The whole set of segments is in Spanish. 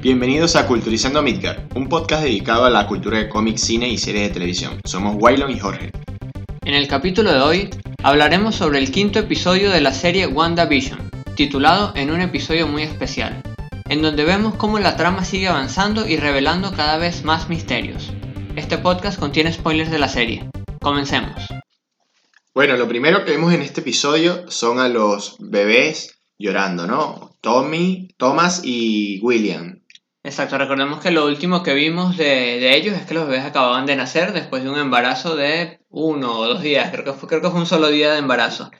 Bienvenidos a Culturizando Midgard, un podcast dedicado a la cultura de cómics, cine y series de televisión. Somos Waylon y Jorge. En el capítulo de hoy hablaremos sobre el quinto episodio de la serie WandaVision, titulado En un episodio muy especial, en donde vemos cómo la trama sigue avanzando y revelando cada vez más misterios. Este podcast contiene spoilers de la serie. Comencemos. Bueno, lo primero que vemos en este episodio son a los bebés llorando, ¿no? Tommy, Thomas y William. Exacto, recordemos que lo último que vimos de, ellos es que los bebés acababan de nacer después de un embarazo de uno o dos días, creo que fue, creo que fue un solo día de embarazo.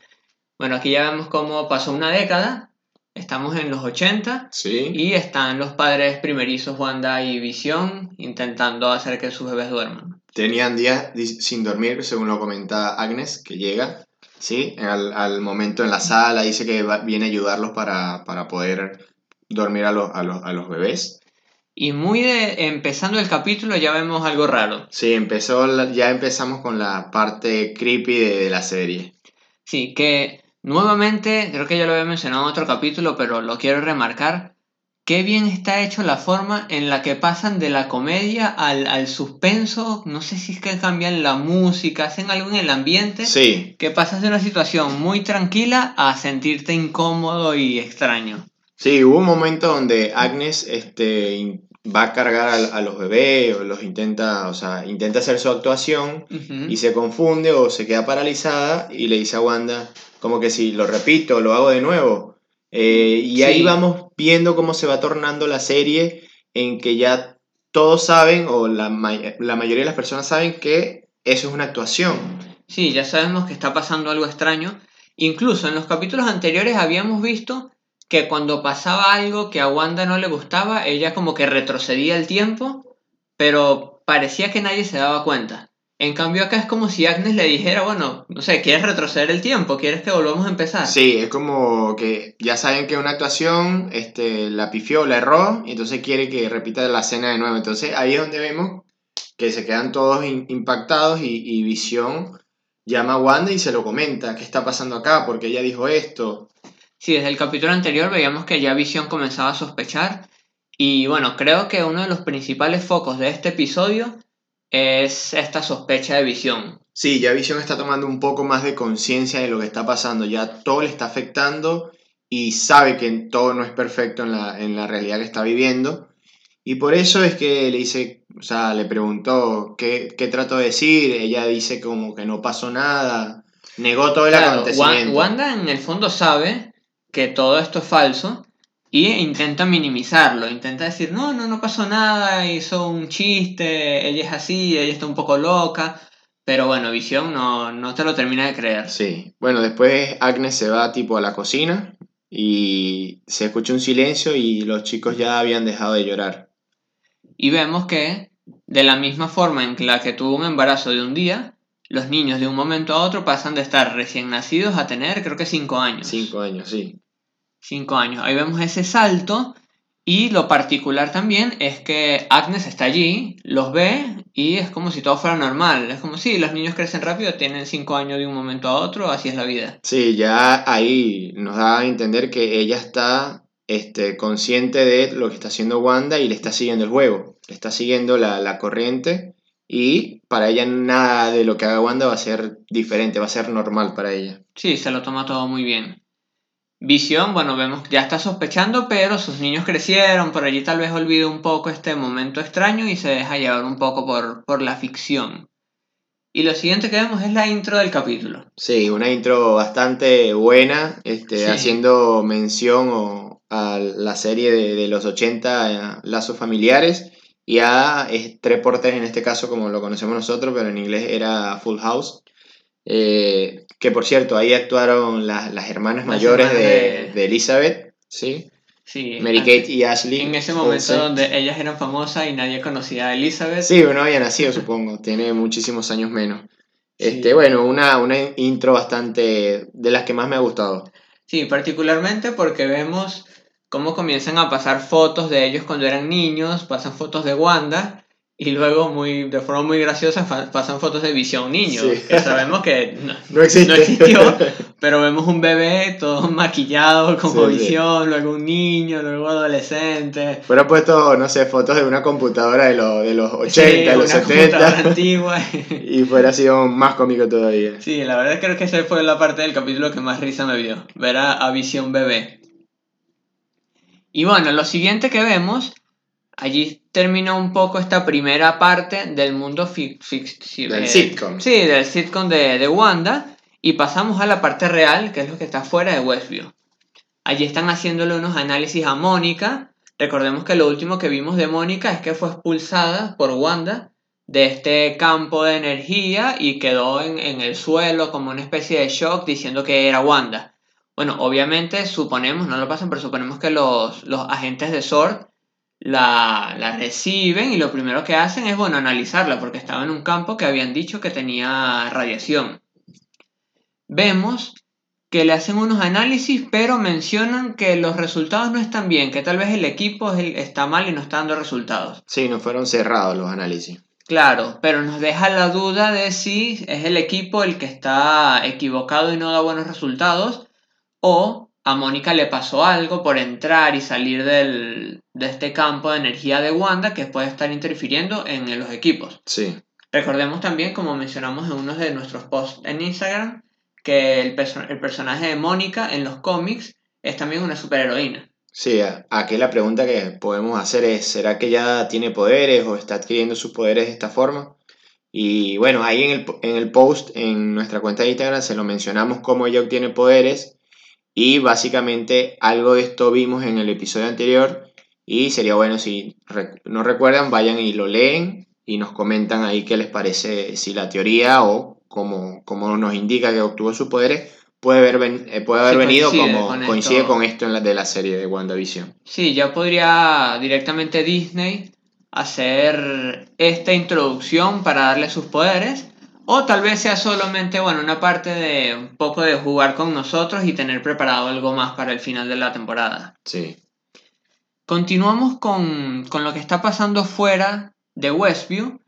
Bueno, aquí ya vemos cómo pasó una década, estamos en los 80 Sí. y están los padres primerizos Wanda y Visión intentando hacer que sus bebés duerman. Tenían días sin dormir, según lo comenta Agnes, que llega, ¿sí? Al, al momento en la sala, dice que va- viene a ayudarlos para, para poder dormir a los, a los, a los bebés. Y muy de, empezando el capítulo ya vemos algo raro. Sí, empezó, ya empezamos con la parte creepy de, de la serie. Sí, que nuevamente, creo que ya lo había mencionado en otro capítulo, pero lo quiero remarcar, qué bien está hecho la forma en la que pasan de la comedia al, al suspenso, no sé si es que cambian la música, hacen algo en el ambiente, Sí, que pasas de una situación muy tranquila a sentirte incómodo y extraño. sí, hubo un momento donde Agnes este, va a cargar a, a los bebés, o los intenta, o sea, intenta hacer su actuación, y se confunde o se queda paralizada y le dice a Wanda como que si lo repito, lo hago de nuevo. Eh, y ahí vamos viendo cómo se va tornando la serie en que ya todos saben o la, may- la mayoría de las personas saben que eso es una actuación. Sí, ya sabemos que está pasando algo extraño. Incluso en los capítulos anteriores habíamos visto que cuando pasaba algo que a Wanda no le gustaba, ella como que retrocedía el tiempo, pero parecía que nadie se daba cuenta. En cambio acá es como si Agnes le dijera, bueno, no sé, ¿quieres retroceder el tiempo? ¿Quieres que volvamos a empezar? Sí, es como que ya saben que una actuación este, la pifió, la erró, y entonces quiere que repita la escena de nuevo. Entonces ahí es donde vemos que se quedan todos impactados y, y Visión llama a Wanda y se lo comenta, ¿qué está pasando acá? Porque ella dijo esto. Sí, desde el capítulo anterior veíamos que ya Visión comenzaba a sospechar y bueno, creo que uno de los principales focos de este episodio es esta sospecha de Visión. Sí, ya Visión está tomando un poco más de conciencia de lo que está pasando, ya todo le está afectando y sabe que todo no es perfecto en la, en la realidad que está viviendo. Y por eso es que le dice, o sea, le preguntó qué, qué trató de decir, ella dice como que no pasó nada, negó todo el Claro, acontecimiento. Wanda en el fondo sabe que todo esto es falso y intenta minimizarlo, intenta decir, no, no, no pasó nada, hizo un chiste, ella es así, ella está un poco loca, pero bueno, Visión no, no te lo termina de creer. Sí, bueno, después Agnes se va tipo a la cocina y se escucha un silencio y los chicos ya habían dejado de llorar. Y vemos que, de la misma forma en la que tuvo un embarazo de un día, los niños de un momento a otro pasan de estar recién nacidos a tener, creo que 5 años. Cinco años, sí. 5 años. Ahí vemos ese salto. Y lo particular también es que Agnes está allí, los ve y es como si todo fuera normal. Es como si los niños crecen rápido, tienen 5 años de un momento a otro, así es la vida. Sí, ya ahí nos da a entender que ella está este, consciente de lo que está haciendo Wanda y le está siguiendo el juego, le está siguiendo la, la corriente y para ella nada de lo que haga Wanda va a ser diferente, va a ser normal para ella. Sí, se lo toma todo muy bien. Visión, bueno, vemos que ya está sospechando, pero sus niños crecieron, por allí tal vez olvida un poco este momento extraño y se deja llevar un poco por, por la ficción. Y lo siguiente que vemos es la intro del capítulo. Sí, una intro bastante buena, este, Sí. haciendo mención o- a la serie de, de los 80, eh, Lazos Familiares, y a Tres por Tres en este caso, como lo conocemos nosotros, pero en inglés era Full House. Eh, que por cierto, ahí actuaron las, las hermanas Las mayores hermanas de, de- de Elizabeth, ¿sí? Sí, Mary Kate y Ashley. En ese momento Olsen. donde ellas eran famosas y nadie conocía a Elizabeth. Sí, no había nacido, supongo. Tiene muchísimos años menos. Sí. Este, bueno, una, una intro bastante de las que más me ha gustado. Sí, particularmente porque vemos cómo comienzan a pasar fotos de ellos cuando eran niños, pasan fotos de Wanda y luego muy de forma muy graciosa pasan fotos de Visión niño, Sí. que sabemos que no, No existe. no existió, Pero vemos un bebé todo maquillado, como Sí, sí. visión, luego un niño, luego adolescente. Fuera puesto, no sé, fotos de una computadora de, los de los 80, Sí, de los una computadora 70. antigua. Y fuera sido más cómico todavía. Sí, la verdad creo que esa fue la parte del capítulo que más risa me dio, ver a, a Visión bebé. Y bueno, lo siguiente que vemos, allí termina un poco esta primera parte del mundo fic, fic- Del eh, sitcom. Sí, del sitcom de, de Wanda, y pasamos a la parte real, que es lo que está fuera de Westview. Allí están haciéndole unos análisis a Mónica. Recordemos que lo último que vimos de Mónica es que fue expulsada por Wanda de este campo de energía y quedó en, en el suelo como una especie de shock diciendo que era Wanda. Bueno, obviamente suponemos, no lo pasan, pero suponemos que los, los agentes de SWORD la, la reciben y lo primero que hacen es, bueno, analizarla porque estaba en un campo que habían dicho que tenía radiación. Vemos que le hacen unos análisis, pero mencionan que los resultados no están bien, que tal vez el equipo está mal y no está dando resultados. Sí, no fueron cerrados los análisis. Claro, pero nos deja la duda de si es el equipo el que está equivocado y no da buenos resultados, o a Mónica le pasó algo por entrar y salir del, de este campo de energía de Wanda que puede estar interfiriendo en los equipos. Sí. Recordemos también, como mencionamos en uno de nuestros posts en Instagram, que el, perso- el personaje de Mónica en los cómics es también una superheroína. Sí, aquí la pregunta que podemos hacer es, ¿será que ya tiene poderes o está adquiriendo sus poderes de esta forma? Y bueno, ahí en el, en el post, en nuestra cuenta de Instagram, se lo mencionamos cómo ella obtiene poderes y básicamente algo de esto vimos en el episodio anterior y sería bueno si re- no recuerdan, vayan y lo leen y nos comentan ahí qué les parece, si la teoría o como, como nos indica que obtuvo sus poderes puede haber, ven- eh, puede haber Sí, venido coincide como con coincide esto. con esto en la, de la serie de WandaVision. Sí, ya podría directamente Disney hacer esta introducción para darle sus poderes. O tal vez sea solamente, bueno, una parte de un poco de jugar con nosotros y tener preparado algo más para el final de la temporada. Sí. Continuamos con, con lo que está pasando fuera de Westview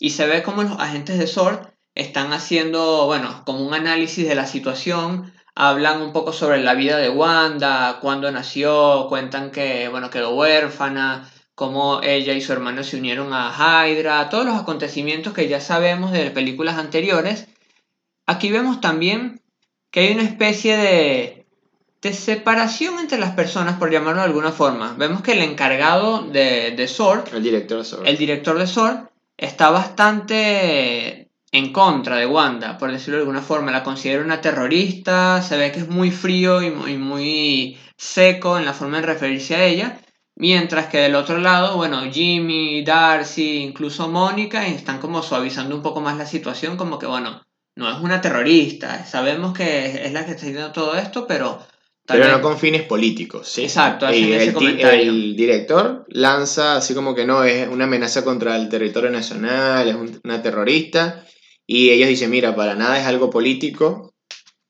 y se ve como los agentes de SWORD están haciendo, bueno, como un análisis de la situación, hablan un poco sobre la vida de Wanda, cuándo nació, cuentan que, bueno, quedó huérfana, cómo ella y su hermano se unieron a Hydra, todos los acontecimientos que ya sabemos de películas anteriores. Aquí vemos también que hay una especie de, de separación entre las personas, por llamarlo de alguna forma. Vemos que el encargado de, de SWORD, El director sobre. el director de SWORD, está bastante en contra de Wanda, por decirlo de alguna forma. La considera una terrorista, se ve que es muy frío y muy, muy seco en la forma de referirse a ella. Mientras que del otro lado, bueno, Jimmy, Darcy, incluso Mónica están como suavizando un poco más la situación, como que, bueno, no es una terrorista, sabemos que es la que está haciendo todo esto, pero... Pero vez- no con fines políticos, ¿sí? Exacto, hacen Y ese el, comentario. el director lanza así como que no, es una amenaza contra el territorio nacional, es un- una terrorista. Y ellos dicen, mira, para nada es algo político.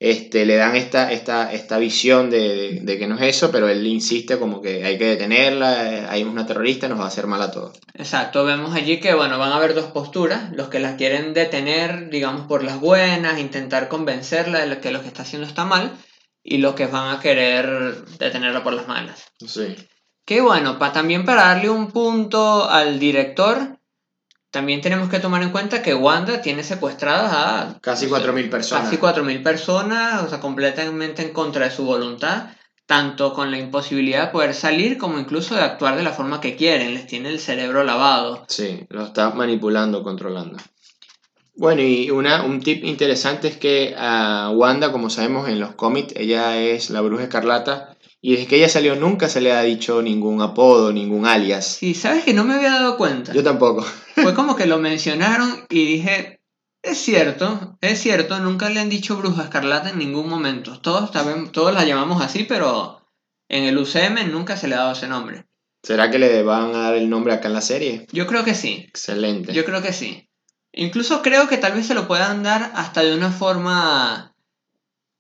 Este, le dan esta, esta, esta visión de, de- de que no es eso, pero él insiste como que hay que detenerla, eh, hay una terrorista, nos va a hacer mal a todos. Exacto, vemos allí que bueno, van a haber dos posturas, los que la quieren detener, digamos, por las buenas, intentar convencerla de que lo que está haciendo está mal, y los que van a querer detenerla por las malas. Sí. Que bueno, pa- también para darle un punto al director, también tenemos que tomar en cuenta que Wanda tiene secuestradas a Casi no sé, 4.000 personas. Casi 4.000 personas, o sea, completamente en contra de su voluntad, tanto con la imposibilidad de poder salir como incluso de actuar de la forma que quieren, les tiene el cerebro lavado. Sí, lo está manipulando, controlando. Bueno, y una, un tip interesante es que a Wanda, como sabemos en los cómics, ella es la bruja escarlata. Y desde que ella salió nunca se le ha dicho ningún apodo, ningún alias. Sí, sabes que no me había dado cuenta. Yo tampoco. Fue como que lo mencionaron y dije, es cierto, es cierto, nunca le han dicho bruja escarlata en ningún momento. Todos, todos la llamamos así, pero en el UCM nunca se le ha dado ese nombre. ¿Será que le van a dar el nombre acá en la serie? Yo creo que sí. Excelente. Yo creo que sí. Incluso creo que tal vez se lo puedan dar hasta de una forma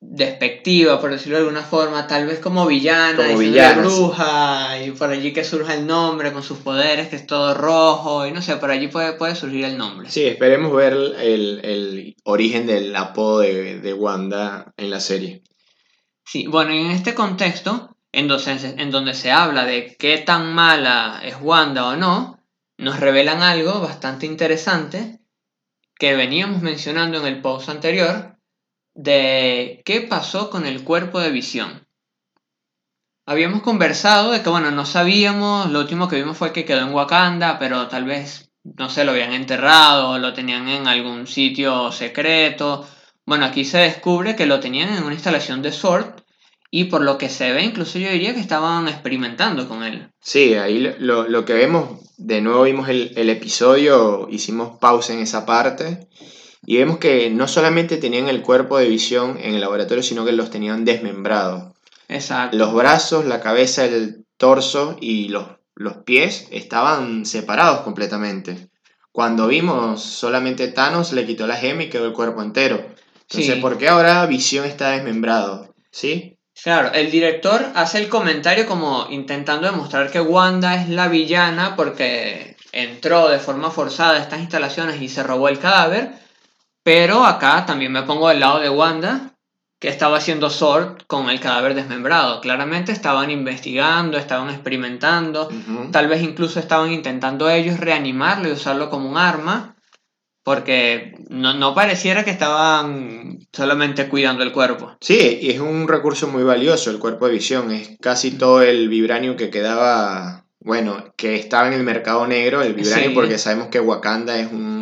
despectiva, por decirlo de alguna forma, tal vez como villana, Como villana, sí. bruja, y por allí que surja el nombre con sus poderes, que es todo rojo, y no sé, por allí puede, puede surgir el nombre. Sí, esperemos ver el, el origen del apodo de, de Wanda en la serie. Sí, bueno, en este contexto, en donde, se- en donde se habla de qué tan mala es Wanda o no, nos revelan algo bastante interesante que veníamos mencionando en el post anterior de qué pasó con el cuerpo de visión. Habíamos conversado de que, bueno, no sabíamos, lo último que vimos fue que quedó en Wakanda, pero tal vez, no sé, lo habían enterrado lo tenían en algún sitio secreto. Bueno, aquí se descubre que lo tenían en una instalación de SWORD y por lo que se ve, incluso yo diría que estaban experimentando con él. Sí, ahí lo, lo que vemos, de nuevo vimos el, el episodio, hicimos pausa en esa parte y vemos que no solamente tenían el cuerpo de visión en el laboratorio, sino que los tenían desmembrados. Exacto. Los brazos, la cabeza, el torso y los, los pies estaban separados completamente. Cuando vimos solamente Thanos le quitó la gema y quedó el cuerpo entero. Entonces, Sí. ¿por qué ahora Visión está desmembrado? ¿Sí? Claro, el director hace el comentario como intentando demostrar que Wanda es la villana porque entró de forma forzada a estas instalaciones y se robó el cadáver, pero acá también me pongo del lado de Wanda, que estaba haciendo Sword con el cadáver desmembrado. Claramente estaban investigando, estaban experimentando, tal vez incluso estaban intentando ellos reanimarlo y usarlo como un arma, porque no, no pareciera que estaban solamente cuidando el cuerpo. Sí, y es un recurso muy valioso el cuerpo de visión. Es casi todo el vibranium que quedaba, bueno, que estaba en el mercado negro, el vibranium, Sí. porque sabemos que Wakanda es un,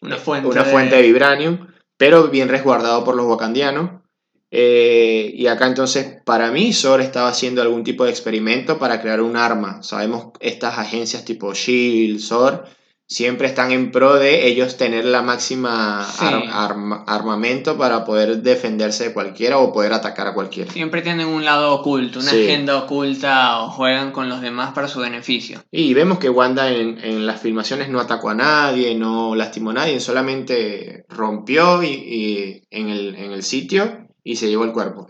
Una fuente, una fuente de vibranium, pero bien resguardado por los wakandianos. Eh, y acá entonces, para mí, Sor estaba haciendo algún tipo de experimento para crear un arma. Sabemos estas agencias tipo SHIELD, SOR, siempre están en pro de ellos tener la máxima Sí. ar- arma- armamento para poder defenderse de cualquiera o poder atacar a cualquiera. Siempre tienen un lado oculto, una Sí. agenda oculta o juegan con los demás para su beneficio. Y vemos que Wanda en, en las filmaciones no atacó a nadie, no lastimó a nadie, solamente rompió y, y en, el, en el sitio y se llevó el cuerpo.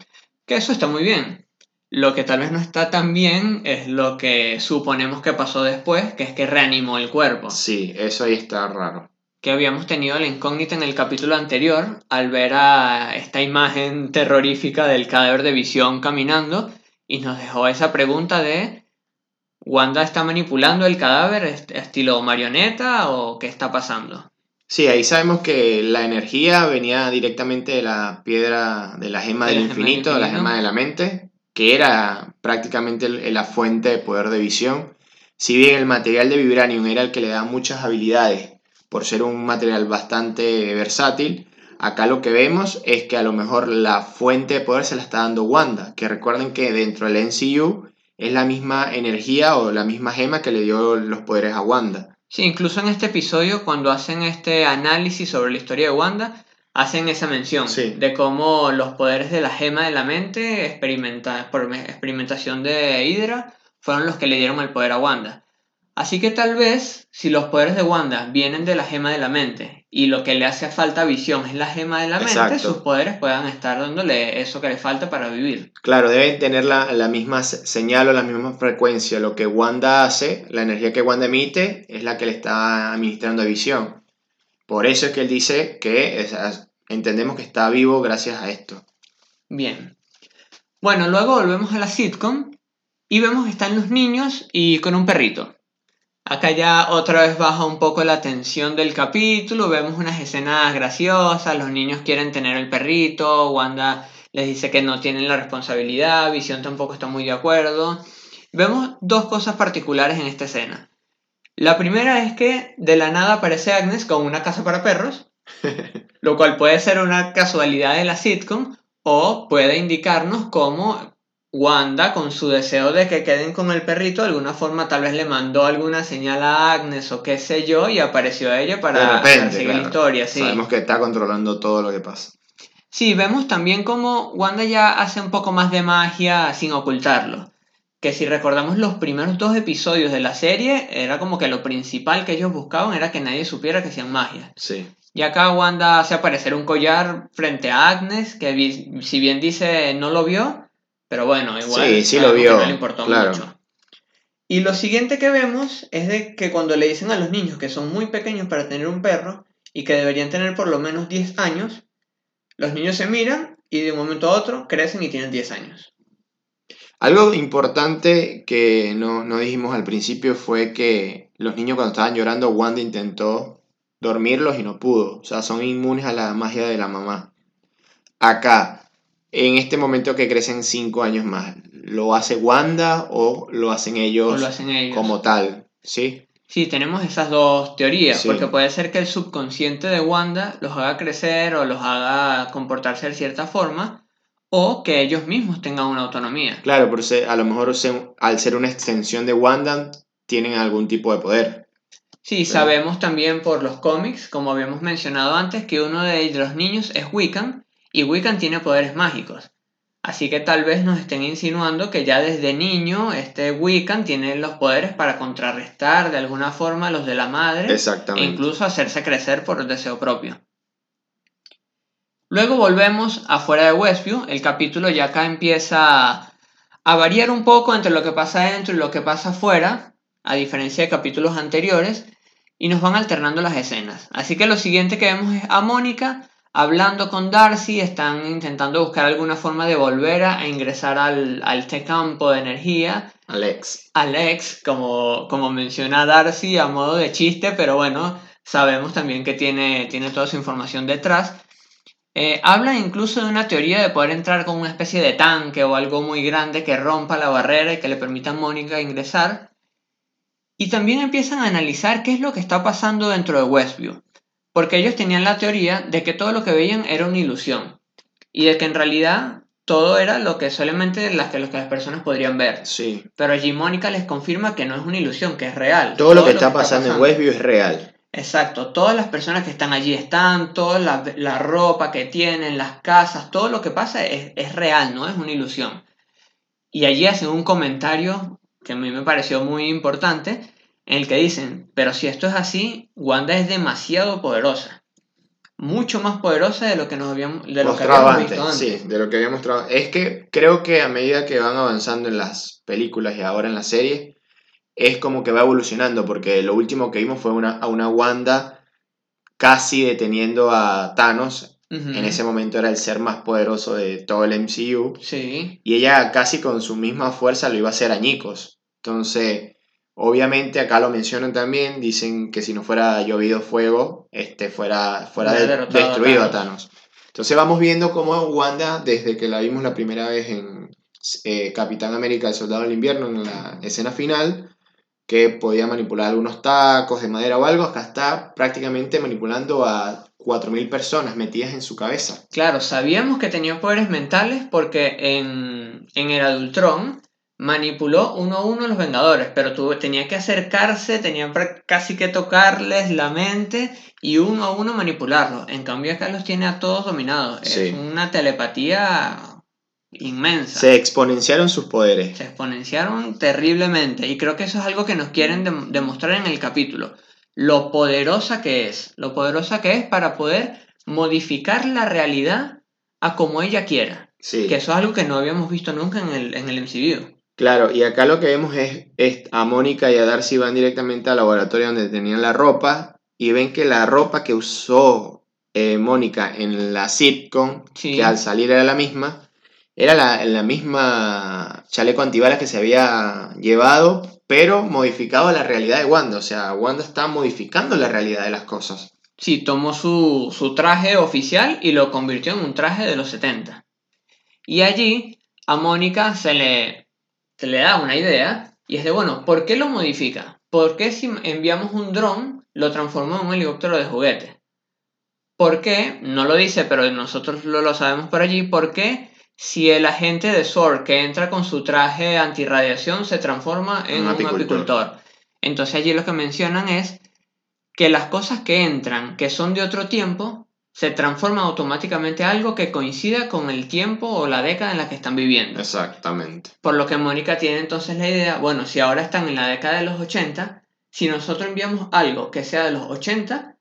Que eso está muy bien. Lo que tal vez no está tan bien es lo que suponemos que pasó después, que es que reanimó el cuerpo. Sí, eso ahí está raro. Que habíamos tenido la incógnita en el capítulo anterior al ver a esta imagen terrorífica del cadáver de visión caminando y nos dejó esa pregunta de ¿Wanda está manipulando el cadáver est- estilo marioneta o qué está pasando? Sí, ahí sabemos que la energía venía directamente de la piedra, de la gema De del la gema del infinito, de la infinito. gema de la mente, que era prácticamente la fuente de poder de visión. Si bien el material de Vibranium era el que le da muchas habilidades por ser un material bastante versátil, acá lo que vemos es que a lo mejor la fuente de poder se la está dando Wanda, que recuerden que dentro del NCU es la misma energía o la misma gema que le dio los poderes a Wanda. Sí, incluso en este episodio, cuando hacen este análisis sobre la historia de Wanda, hacen esa mención Sí. de cómo los poderes de la gema de la mente, experimenta por me- experimentación de Hydra, fueron los que le dieron el poder a Wanda. Así que tal vez, si los poderes de Wanda vienen de la gema de la mente y lo que le hace falta a visión es la gema de la mente, Exacto. sus poderes puedan estar dándole eso que le falta para vivir. Claro, deben tener la, la misma se- señal o la misma frecuencia. Lo que Wanda hace, la energía que Wanda emite, es la que le está administrando a Visión. Por eso es que él dice que entendemos que está vivo gracias a esto. Bien. Bueno, luego volvemos a la sitcom y vemos que están los niños y con un perrito. Acá ya otra vez baja un poco la tensión del capítulo, vemos unas escenas graciosas, los niños quieren tener el perrito, Wanda les dice que no tienen la responsabilidad, Visión tampoco está muy de acuerdo. Vemos dos cosas particulares en esta escena. La primera es que de la nada aparece Agnes con una casa para perros, lo cual puede ser una casualidad de la sitcom o puede indicarnos cómo Wanda, con su deseo de que queden con el perrito, de alguna forma tal vez le mandó alguna señal a Agnes o qué sé yo y apareció ella para, repente, seguir claro. la historia. Sí. sabemos que está controlando todo lo que pasa. Sí, vemos también cómo Wanda ya hace un poco más de magia sin ocultarlo. Que si recordamos los primeros dos episodios de la serie, era como que lo principal que ellos buscaban era que nadie supiera que hacían magia. Sí. Y acá Wanda hace aparecer un collar frente a Agnes, que si bien dice no lo vio, pero bueno, igual Sí, sí lo sabemos que vio, no le importó claro. mucho. Y lo siguiente que vemos es de que cuando le dicen a los niños que son muy pequeños para tener un perro y que deberían tener por lo menos 10 años, los niños se miran y de un momento a otro crecen y tienen 10 años. Algo importante que no, no dijimos al principio fue que los niños cuando estaban llorando, Wanda intentó dormirlos y no pudo. O sea, son inmunes a la magia de la mamá. Acá, en este momento que crecen 5 años más, ¿lo hace Wanda o lo hacen ellos, lo hacen ellos. como tal? ¿Sí? Sí, tenemos esas dos teorías, Sí. porque puede ser que el subconsciente de Wanda los haga crecer o los haga comportarse de cierta forma, o que ellos mismos tengan una autonomía. Claro, pero a lo mejor al ser una extensión de Wanda, tienen algún tipo de poder. Sí, sabemos también por los cómics, como habíamos mencionado antes, que uno de los niños es Wiccan y Wiccan tiene poderes mágicos. Así que tal vez nos estén insinuando que ya desde niño este Wiccan tiene los poderes para contrarrestar de alguna forma los de la madre e Exactamente. incluso hacerse crecer por deseo propio. Luego volvemos afuera de Westview, el capítulo ya acá empieza a, a variar un poco entre lo que pasa dentro y lo que pasa afuera, a diferencia de capítulos anteriores, y nos van alternando las escenas. Así que lo siguiente que vemos es a Mónica hablando con Darcy, están intentando buscar alguna forma de volver a, ingresar al, a este campo de energía, Alex. Alex, como, como menciona Darcy a modo de chiste, pero bueno, sabemos también que tiene, tiene toda su información detrás. Eh, habla incluso de una teoría de poder entrar con una especie de tanque o algo muy grande que rompa la barrera y que le permita a Mónica ingresar. Y también empiezan a analizar qué es lo que está pasando dentro de Westview. Porque ellos tenían la teoría de que todo lo que veían era una ilusión. Y de que en realidad todo era lo que solamente las que, lo que las personas podrían ver. Sí. Pero allí Mónica les confirma que no es una ilusión, que es real. Todo, lo que está pasando en Westview es real. Exacto, todas las personas que están allí están, toda la, la ropa que tienen, las casas, todo lo que pasa es, es real, no es una ilusión. Y allí hacen un comentario que a mí me pareció muy importante, en el que dicen, pero si esto es así, Wanda es demasiado poderosa. Mucho más poderosa de lo que nos habíamos, de lo que habíamos antes, visto antes. sí, de lo que había mostrado. Es que creo que a medida que van avanzando en las películas y ahora en la serie, es como que va evolucionando, porque lo último que vimos fue una, a una Wanda casi deteniendo a Thanos. Ujú. En ese momento era el ser más poderoso de todo el MCU. Sí, Y ella casi con su misma fuerza lo iba a hacer añicos. Entonces, obviamente acá lo mencionan también, dicen que si no fuera llovido fuego, este fuera, fuera de- destruido a Thanos. Entonces vamos viendo cómo Wanda, desde que la vimos la primera vez en eh, Capitán América, el Soldado del Invierno, en la escena final, que podía manipular algunos tacos de madera o algo, acá está prácticamente manipulando a 4.000 personas metidas en su cabeza. Claro, sabíamos que tenía poderes mentales porque en, en el Adultron manipuló uno a uno a los Vengadores, pero tuvo, tenía que acercarse, tenía casi que tocarles la mente y uno a uno manipularlos. En cambio acá los tiene a todos dominados. Sí. Es una telepatía inmensa. Se exponenciaron sus poderes. Se exponenciaron terriblemente y creo que eso es algo que nos quieren dem- demostrar en el capítulo. Lo poderosa que es, lo poderosa que es para poder modificar la realidad a como ella quiera. Sí. Que eso es algo que no habíamos visto nunca en el, en el MCU. Claro, y acá lo que vemos es, es a Mónica y a Darcy van directamente al laboratorio donde tenían la ropa y ven que la ropa que usó eh, Mónica en la sitcom, Sí. que al salir era la misma, era la, la misma chaleco antibalas que se había llevado, pero modificado a la realidad de Wanda. O sea, Wanda está modificando la realidad de las cosas. Sí, tomó su, su traje oficial y lo convirtió en un traje de los 70. Y allí a Mónica se le, se le da una idea y es de, bueno, ¿por qué lo modifica? ¿Por qué si enviamos un dron lo transformó en un helicóptero de juguete? ¿Por qué? No lo dice, pero nosotros lo, lo sabemos por allí. ¿Por qué si el agente de SWORD que entra con su traje antirradiación se transforma en Un un apicultor. apicultor? Entonces allí lo que mencionan es que las cosas que entran, que son de otro tiempo, se transforman automáticamente a algo que coincida con el tiempo o la década en la que están viviendo. Exactamente. Por lo que Mónica tiene entonces la idea, bueno, si ahora están en la década de los 80, si nosotros enviamos algo que sea de los 80,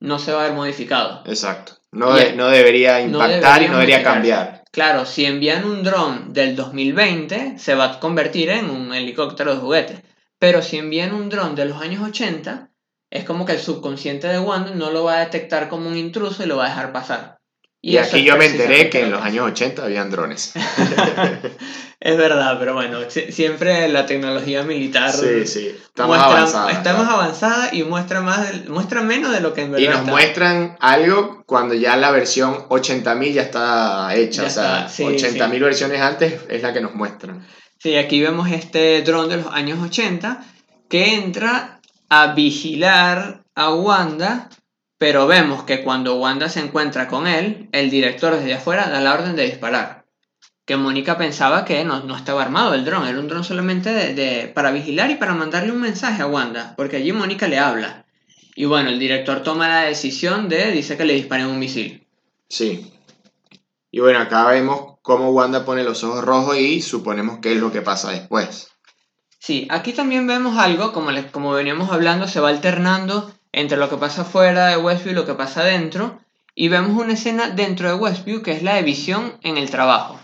no se va a ver modificado. Exacto. No, de- no debería no impactar y no debería cambiar. Claro, si envían un dron del 2020, se va a convertir en un helicóptero de juguete. Pero si envían un dron de los años 80, es como que el subconsciente de Wanda no lo va a detectar como un intruso y lo va a dejar pasar. Y, aquí yo me enteré que en lo los años 80 habían drones. Es verdad, pero bueno, si- siempre la tecnología militar Sí, sí. Está más avanzada. está más avanzada y muestra, más muestra menos de lo que en verdad Y nos está. muestran algo cuando ya la versión 80.000 ya está hecha. Ya o sea, sí, 80.000 versiones antes es la que nos muestran. Sí, aquí vemos este dron de los años 80 que entra a vigilar a Wanda, pero vemos que cuando Wanda se encuentra con él, el director desde afuera da la orden de disparar. Que Mónica pensaba que no, no estaba armado el dron, era un dron solamente de, de- para vigilar y para mandarle un mensaje a Wanda, porque allí Mónica le habla. Y bueno, el director toma la decisión de, dice que le disparen un misil. Sí. Y bueno, acá vemos cómo Wanda pone los ojos rojos y suponemos qué es lo que pasa después. Sí, aquí también vemos algo, como, les- como veníamos hablando, se va alternando entre lo que pasa fuera de Westview y lo que pasa dentro, y vemos una escena dentro de Westview que es la de Visión en el trabajo.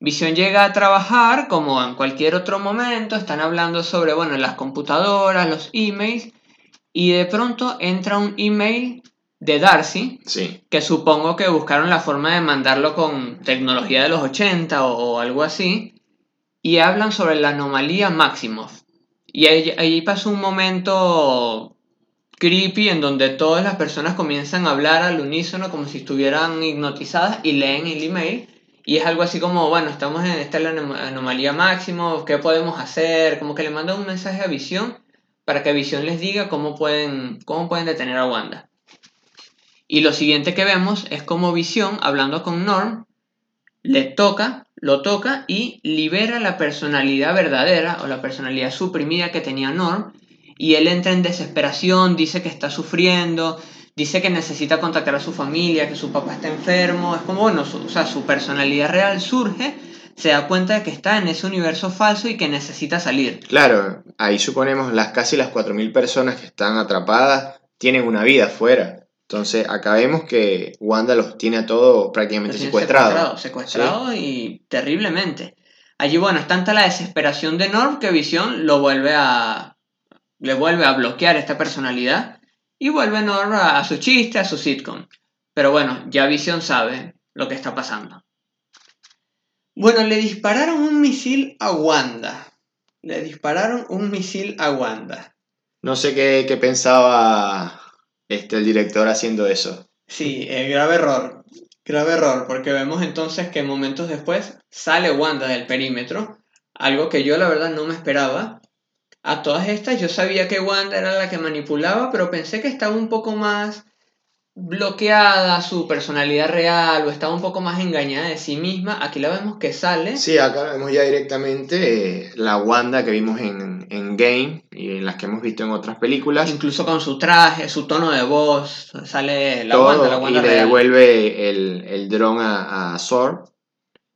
Visión llega a trabajar como en cualquier otro momento, están hablando sobre, bueno, las computadoras, los emails, y de pronto entra un email de Darcy, Sí. que supongo que buscaron la forma de mandarlo con tecnología de los 80 o, o algo así, y hablan sobre la anomalía Maximoff. Y ahí, ahí pasa un momento creepy en donde todas las personas comienzan a hablar al unísono como si estuvieran hipnotizadas y leen el email. Y es algo así como, bueno, estamos en esta anom- anomalía Maximoff, ¿qué podemos hacer? Como que le mandan un mensaje a Visión para que Visión les diga cómo pueden, cómo pueden detener a Wanda. Y lo siguiente que vemos es como Visión, hablando con Norm, le toca, lo toca y libera la personalidad verdadera o la personalidad suprimida que tenía Norm. Y él entra en desesperación, dice que está sufriendo, dice que necesita contactar a su familia, que su papá está enfermo. Es como, bueno, su, o sea, su personalidad real surge, se da cuenta de que está en ese universo falso y que necesita salir. Claro, ahí suponemos las casi las 4.000 personas que están atrapadas tienen una vida afuera. Entonces, acá vemos que Wanda los tiene a todos prácticamente secuestrados. Secuestrado, secuestrado y terriblemente. Allí, bueno, es tanta la desesperación de Norm que Visión lo vuelve a. le vuelve a bloquear esta personalidad y vuelve Norm a, a su chiste, a su sitcom. Pero bueno, ya Visión sabe lo que está pasando. Bueno, le dispararon un misil a Wanda. Le dispararon un misil a Wanda. No sé qué, qué pensaba este, el director haciendo eso. Sí, eh, grave error. Grave error, porque vemos entonces que momentos después sale Wanda del perímetro, algo que yo la verdad no me esperaba. A todas estas yo sabía que Wanda era la que manipulaba, pero pensé que estaba un poco más bloqueada su personalidad real o estaba un poco más engañada de sí misma. Aquí la vemos que sale. Sí, acá vemos ya directamente eh, la Wanda que vimos en, en Game y en las que hemos visto en otras películas. Incluso con su traje, su tono de voz, sale la todo, Wanda, la Wanda y le devuelve el, el dron a, a Sword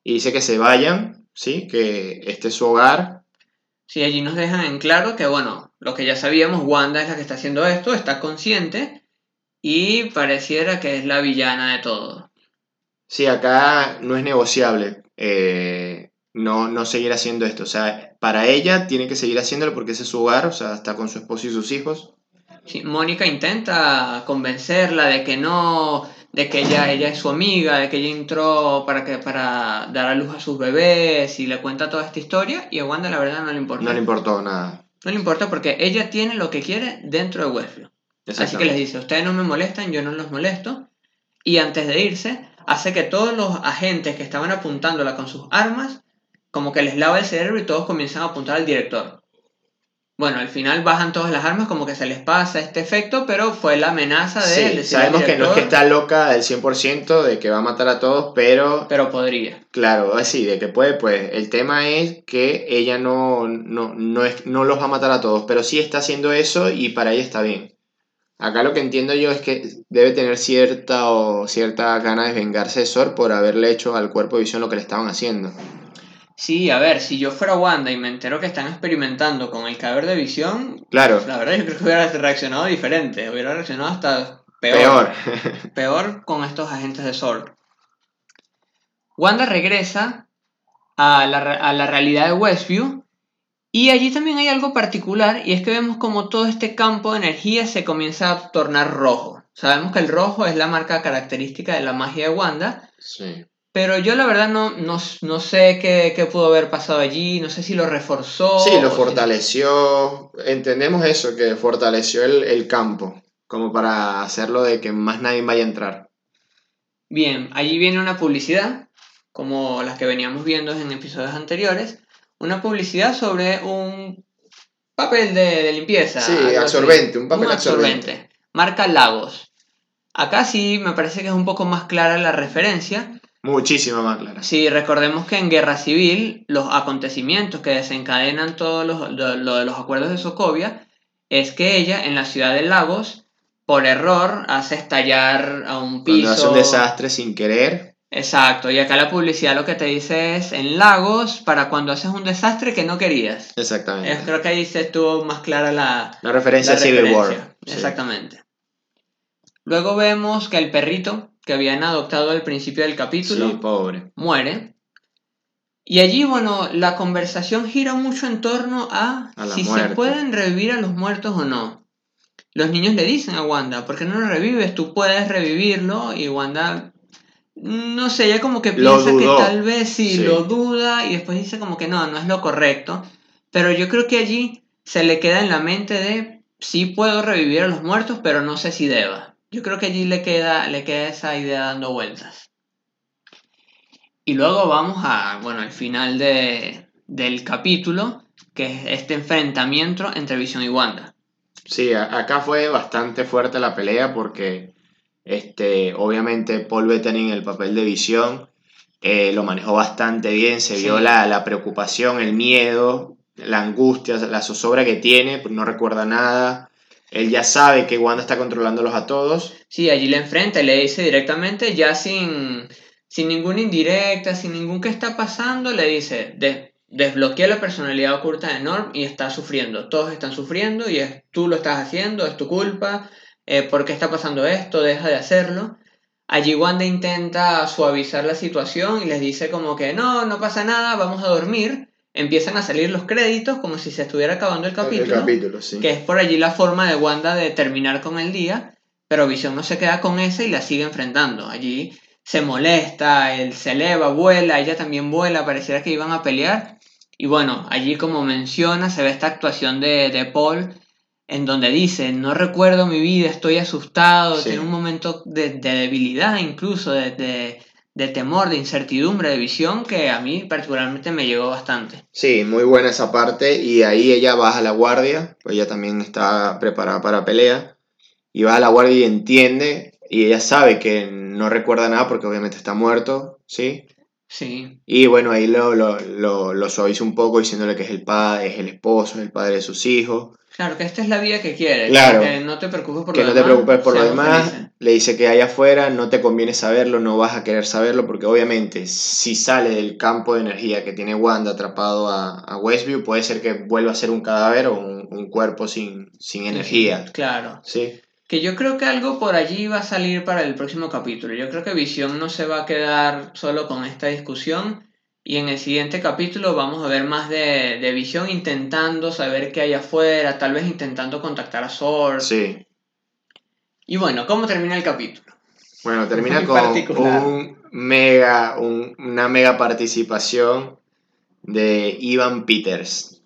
y dice que se vayan, ¿sí? que este es su hogar. Sí, allí nos dejan en claro que, bueno, lo que ya sabíamos, Wanda es la que está haciendo esto, está consciente y pareciera que es la villana de todo. Sí, acá no es negociable eh, no, no seguir haciendo esto. O sea, para ella tiene que seguir haciéndolo porque ese es su hogar, o sea, está con su esposo y sus hijos. Sí, Mónica intenta convencerla de que no, de que ella, ella es su amiga, de que ella entró para, que, para dar a luz a sus bebés y le cuenta toda esta historia y a Wanda la verdad no le importa. No le importó nada. No le importa porque ella tiene lo que quiere dentro de Westview. Así que les dice, ustedes no me molestan, yo no los molesto. Y antes de irse, hace que todos los agentes que estaban apuntándola con sus armas, como que les lava el cerebro y todos comienzan a apuntar al director. Bueno, al final bajan todas las armas, como que se les pasa este efecto, pero fue la amenaza de Sí, sabemos que no es que está loca del 100% de que va a matar a todos, pero Pero podría. claro, así, de que puede, pues el tema es que ella no, no, no, es, no los va a matar a todos, pero sí está haciendo eso y para ella está bien. Acá lo que entiendo yo es que debe tener cierta o cierta gana de vengarse de Sor por haberle hecho al cuerpo de visión lo que le estaban haciendo. Sí, a ver, si yo fuera Wanda y me entero que están experimentando con el cadáver de visión, Claro, la verdad yo creo que hubiera reaccionado diferente, hubiera reaccionado hasta peor. peor. Peor con estos agentes de Sword. Wanda regresa a la, a la realidad de Westview y allí también hay algo particular y es que vemos como todo este campo de energía se comienza a tornar rojo. Sabemos que el rojo es la marca característica de la magia de Wanda, Sí. Pero yo la verdad no, no, no sé qué, qué pudo haber pasado allí, no sé si lo reforzó. Sí, lo si- fortaleció. Entendemos eso, que fortaleció el, el campo, como para hacerlo de que más nadie vaya a entrar. Bien, allí viene una publicidad, como las que veníamos viendo en episodios anteriores, una publicidad sobre un papel de, de limpieza. Sí, absorbente, un papel absorbente. Marca Lagos. Acá sí me parece que es un poco más clara la referencia. Muchísimo más clara. Si recordemos que en Guerra Civil los acontecimientos que desencadenan todos los, lo- lo de los acuerdos de Sokovia es que ella en la ciudad de Lagos, por error, hace estallar a un piso. Cuando hace un desastre sin querer. Exacto, y acá la publicidad lo que te dice es en Lagos para cuando haces un desastre que no querías. Exactamente. Creo que ahí se estuvo más clara la, La referencia la a Civil referencia. War. Sí. Exactamente. Luego vemos que el perrito que habían adoptado al principio del capítulo Sí, pobre. muere. Y allí, bueno, la conversación gira mucho en torno a, si se pueden revivir a los muertos o no. Los niños le dicen a Wanda, ¿por qué no lo revives? Tú puedes revivirlo. Y Wanda, no sé, ella como que piensa que tal vez sí, Sí. lo duda y después dice como que no, no es lo correcto. Pero yo creo que allí se le queda en la mente de, sí puedo revivir a los muertos, pero no sé si deba. Yo creo que allí le queda, le queda esa idea dando vueltas. Y luego vamos a, bueno, al final de, del capítulo, que es este enfrentamiento entre Visión y Wanda. Sí, acá fue bastante fuerte la pelea porque este, obviamente Paul Bettany en el papel de visión eh, lo manejó bastante bien, se Sí. vio la, la preocupación, el miedo, la angustia, la zozobra que tiene, pues no recuerda nada. Él ya sabe que Wanda está controlándolos a todos. Sí, allí le enfrenta y le dice directamente, ya sin, sin ninguna indirecta, sin ningún qué está pasando, le dice, "Des- desbloquea la personalidad oculta de Norm y está sufriendo. Todos están sufriendo y tú lo estás haciendo, es tu culpa. Eh, ¿Por qué está pasando esto? Deja de hacerlo. Allí Wanda intenta suavizar la situación y les dice como que no, no pasa nada, vamos a dormir. Empiezan a salir los créditos como si se estuviera acabando el capítulo El capítulo, sí. que es por allí la forma de Wanda de terminar con el día, pero Visión no se queda con ese y la sigue enfrentando. Allí se molesta, él se eleva, vuela, ella también vuela, pareciera que iban a pelear. Y bueno, allí como menciona, se ve esta actuación de, de Paul en donde dice, no recuerdo mi vida, estoy asustado, Sí. tiene un momento de, de debilidad incluso, de, de- de temor, de incertidumbre, de visión, que a mí particularmente me llegó bastante. Sí, muy buena esa parte y ahí ella baja la guardia, pues ella también está preparada para pelea y baja la guardia y entiende y ella sabe que no recuerda nada porque obviamente está muerto, ¿sí? Sí, Y bueno, ahí lo, lo, lo, lo suaviza un poco diciéndole que es el padre, es el esposo, es el padre de sus hijos, claro, que esta es la vida que quiere. Claro. Que no te preocupes por que lo no te demás, preocupes por lo demás, le dice que allá afuera no te conviene saberlo, no vas a querer saberlo porque obviamente si sale del campo de energía que tiene Wanda atrapado a, a Westview puede ser que vuelva a ser un cadáver o un, un cuerpo sin, sin energía, Claro. ¿sí? Que yo creo que algo por allí va a salir para el próximo capítulo. Yo creo que Visión no se va a quedar solo con esta discusión. Y en el siguiente capítulo vamos a ver más de, de Visión intentando saber qué hay afuera, tal vez intentando contactar a Sword. Sí. Y bueno, ¿cómo termina el capítulo? Bueno, termina Muy con particular. un mega, un- una mega participación de Ivan Peters,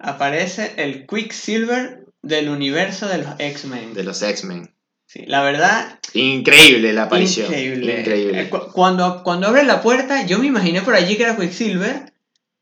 Aparece el Quicksilver del universo de los X-Men. de los X-Men. Sí, la verdad, Increíble la aparición. Increíble. Increíble. Eh, cu- Cuando, cuando abre la puerta, yo me imaginé por allí que era Quicksilver,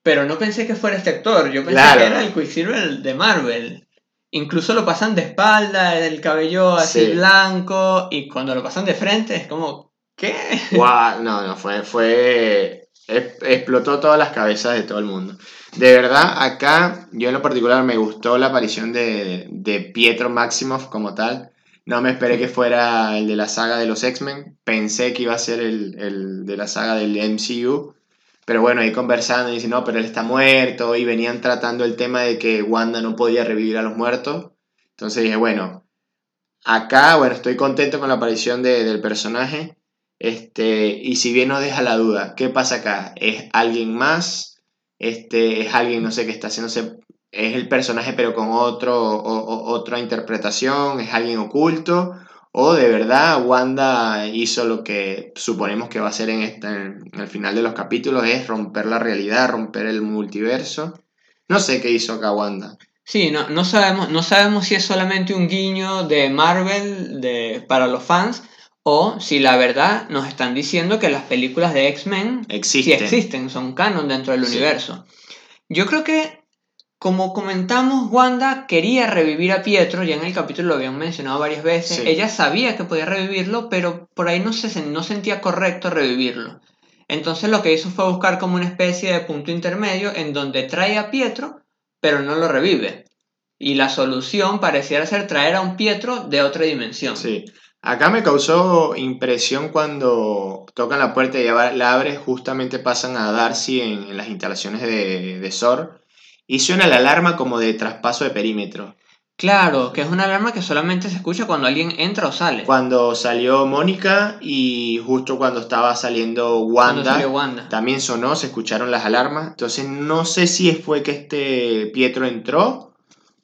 pero no pensé que fuera este actor. Yo pensé Claro. que era el Quicksilver de Marvel. Incluso lo pasan de espalda, el cabello así Sí. blanco, y cuando lo pasan de frente es como, ¿qué? No, no, fue, fue, explotó todas las cabezas de todo el mundo. De verdad, acá, yo en lo particular me gustó la aparición de, de Pietro Maximoff como tal. No me esperé que fuera el de la saga de los X-Men. Pensé que iba a ser el, el de la saga del MCU. Pero bueno, ahí conversando y no, pero él está muerto. Y venían tratando el tema de que Wanda no podía revivir a los muertos. Entonces dije, bueno, acá, bueno, estoy contento con la aparición de- del personaje. Este, y si bien nos deja la duda, ¿qué pasa acá? ¿Es alguien más? Este, ¿Es alguien, no sé, que está haciéndose... ¿Es el personaje pero con otro, o- o- otra interpretación? ¿Es alguien oculto? o de verdad Wanda hizo lo que suponemos que va a hacer en, este, en el final de los capítulos, es romper la realidad, romper el multiverso. No sé qué hizo acá Wanda. Sí, no, no, sabemos, no sabemos si es solamente un guiño de Marvel de, para los fans o si la verdad nos están diciendo que las películas de X-Men sí Existen. existen, son canon dentro del Sí. universo. Yo creo que, como comentamos, Wanda quería revivir a Pietro, ya en el capítulo lo habían mencionado varias veces. Sí. Ella sabía que podía revivirlo, pero por ahí no, se, no sentía correcto revivirlo. Entonces lo que hizo fue buscar como una especie de punto intermedio en donde trae a Pietro, pero no lo revive. Y la solución pareciera ser traer a un Pietro de otra dimensión. Sí. Acá me causó impresión cuando tocan la puerta y la abre, justamente pasan a Darcy en, en las instalaciones de, de SOR y suena la alarma como de traspaso de perímetro. Claro, que es una alarma que solamente se escucha cuando alguien entra o sale. Cuando salió Mónica y justo cuando estaba saliendo Cuando Wanda, salió Wanda. también sonó, se escucharon las alarmas. Entonces no sé si fue que este Pietro entró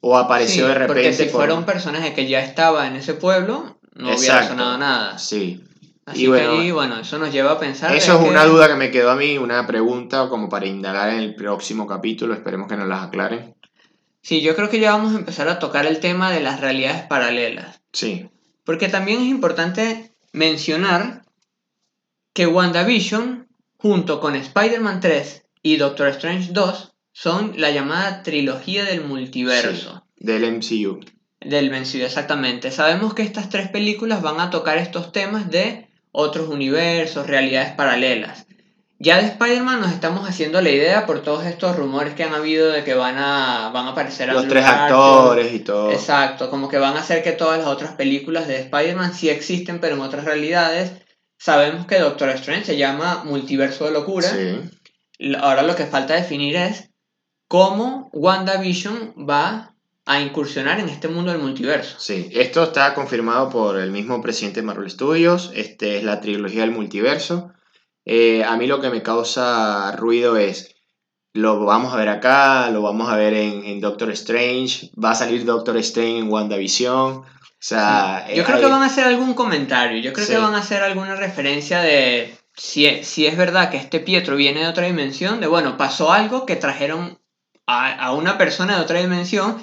o apareció Sí, de repente. Porque si por- fuera un personaje que ya estaba en ese pueblo, no hubiera Exacto. sonado nada. Sí. Así Y bueno, que ahí, bueno, eso nos lleva a pensar. Eso es que- una duda que me quedó a mí, una pregunta como para indagar en el próximo capítulo. Esperemos que nos las aclaren. Sí, yo creo que ya vamos a empezar a tocar el tema de las realidades paralelas. Sí, Porque también es importante mencionar que WandaVision, junto con Spider-Man 3 y Doctor Strange 2, son la llamada trilogía del multiverso. del MCU. Del vencido, exactamente. Sabemos que estas tres películas van a tocar estos temas de otros universos, realidades paralelas. Ya de Spider-Man nos estamos haciendo la idea por todos estos rumores que han habido de que van a, van a aparecer Los Andrew tres actores y todo. Exacto, como que van a hacer que todas las otras películas de Spider-Man sí existen, pero en otras realidades. Sabemos que Doctor Strange se llama Multiverso de Locura. Sí. Ahora lo que falta definir es cómo WandaVision va a incursionar en este mundo del multiverso. Sí, esto está confirmado por el mismo presidente de Marvel Studios. Este es la trilogía del multiverso. Eh, a mí lo que me causa ruido es, lo vamos a ver acá, lo vamos a ver en, en Doctor Strange, va a salir Doctor Strange en WandaVision. O sea, Yo creo hay- que van a hacer algún comentario, yo creo Sí. que van a hacer alguna referencia de si es, si es verdad que este Pietro viene de otra dimensión, de bueno, pasó algo que trajeron a, a una persona de otra dimensión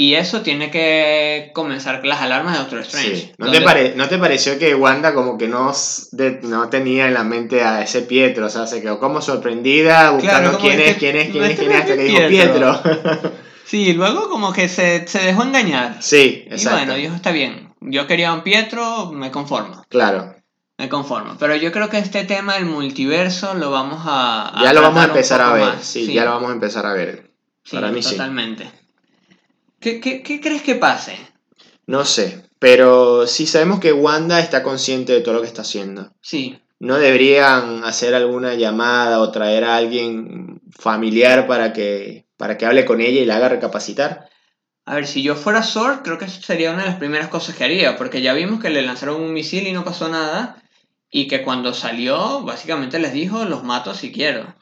y eso tiene que comenzar las alarmas de Doctor Strange. Sí. ¿No, donde- te pare- ¿No te pareció que Wanda como que no, de- no tenía en la mente a ese Pietro? O sea, se quedó como sorprendida buscando como quién es que quién es, quién no es, quién es, hasta que dijo Pietro. Pietro. Sí, luego como que se, se dejó engañar. sí, Y exacto. bueno, dijo, está bien, yo quería un Pietro, me conformo, Claro. me conformo. Pero yo creo que este tema del multiverso lo vamos a... Ya lo vamos a empezar a ver. Sí, ya lo vamos a empezar a ver. Sí, Para mí sí. totalmente. ¿Qué, qué, qué crees que pase? No sé, pero sí sabemos que Wanda está consciente de todo lo que está haciendo. Sí, ¿No deberían hacer alguna llamada o traer a alguien familiar para que, para que hable con ella y la haga recapacitar? a ver, si yo fuera Sword, creo que eso sería una de las primeras cosas que haría, porque ya vimos que le lanzaron un misil y no pasó nada, y que cuando salió, básicamente les dijo, los mato si quiero.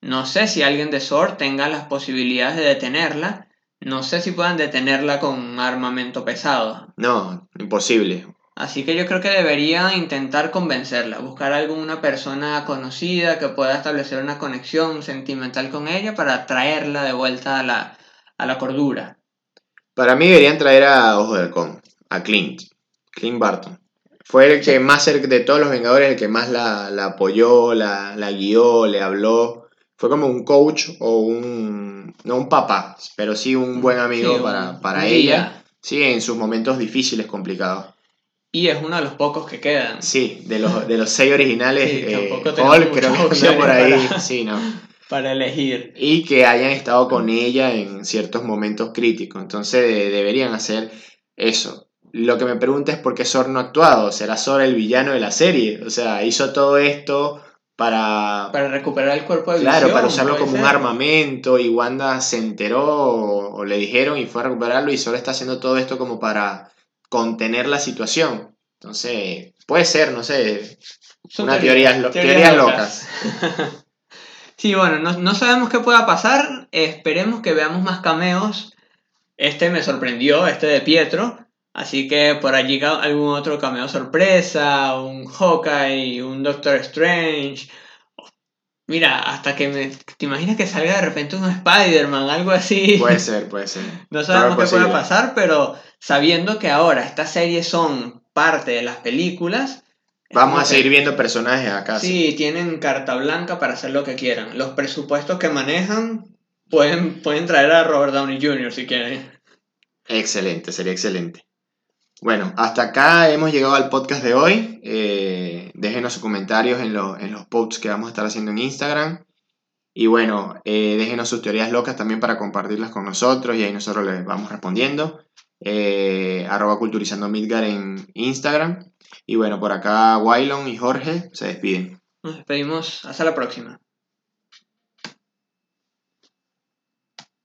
No sé si alguien de Sword tenga las posibilidades de detenerla, no sé si puedan detenerla con armamento pesado. No, imposible. Así que yo creo que debería intentar convencerla, buscar alguna persona conocida que pueda establecer una conexión sentimental con ella para traerla de vuelta a la, a la cordura. Para mí deberían traer a Ojo de Halcón, a Clint, Clint Barton. Fue el que más cerca de todos los Vengadores, el que más la, la apoyó, la, la guió, le habló. Fue como un coach o un, no un papá, pero sí un buen amigo Sí, para, para un ella. Sí, en sus momentos difíciles, complicados. Y es uno de los pocos que quedan. Sí, de los, de los seis originales, Sí, eh, Hulk creo que por ahí, para- sí, ¿no? Para elegir. Y que hayan estado con ella en ciertos momentos críticos. Entonces de- deberían hacer eso. Lo que me pregunta es por qué Sor no ha actuado. ¿Será Sor el villano de la serie? O sea, hizo todo esto para... Para recuperar el cuerpo de Claro, visión, para usarlo como un armamento y Wanda se enteró o, o le dijeron y fue a recuperarlo y Sor está haciendo todo esto como para contener la situación. Entonces, puede ser, no sé, Son una teorías- teorías teorías locas. locas. Sí, bueno, no, no sabemos qué pueda pasar. Esperemos que veamos más cameos. Este me sorprendió, este de Pietro. Así que por allí algún otro cameo sorpresa, un Hawkeye, un Doctor Strange. Mira, hasta que me... ¿Te imaginas que salga de repente un Spider-Man, algo así? Puede ser, puede ser. No sabemos qué puede pasar, pero sabiendo que ahora estas series son parte de las películas... Vamos a que- seguir viendo personajes acá. Sí, tienen carta blanca para hacer lo que quieran. Los presupuestos que manejan pueden, pueden traer a Robert Downey Jr. si quieren. Excelente, sería excelente. Bueno, hasta acá hemos llegado al podcast de hoy. Eh, déjenos sus comentarios en, los- en los posts que vamos a estar haciendo en Instagram. Y bueno, eh, déjenos sus teorías locas también para compartirlas con nosotros y ahí nosotros les vamos respondiendo. Eh, arroba culturizando en Instagram. Y bueno, por acá Wailon y Jorge se despiden. Nos despedimos. Hasta la próxima.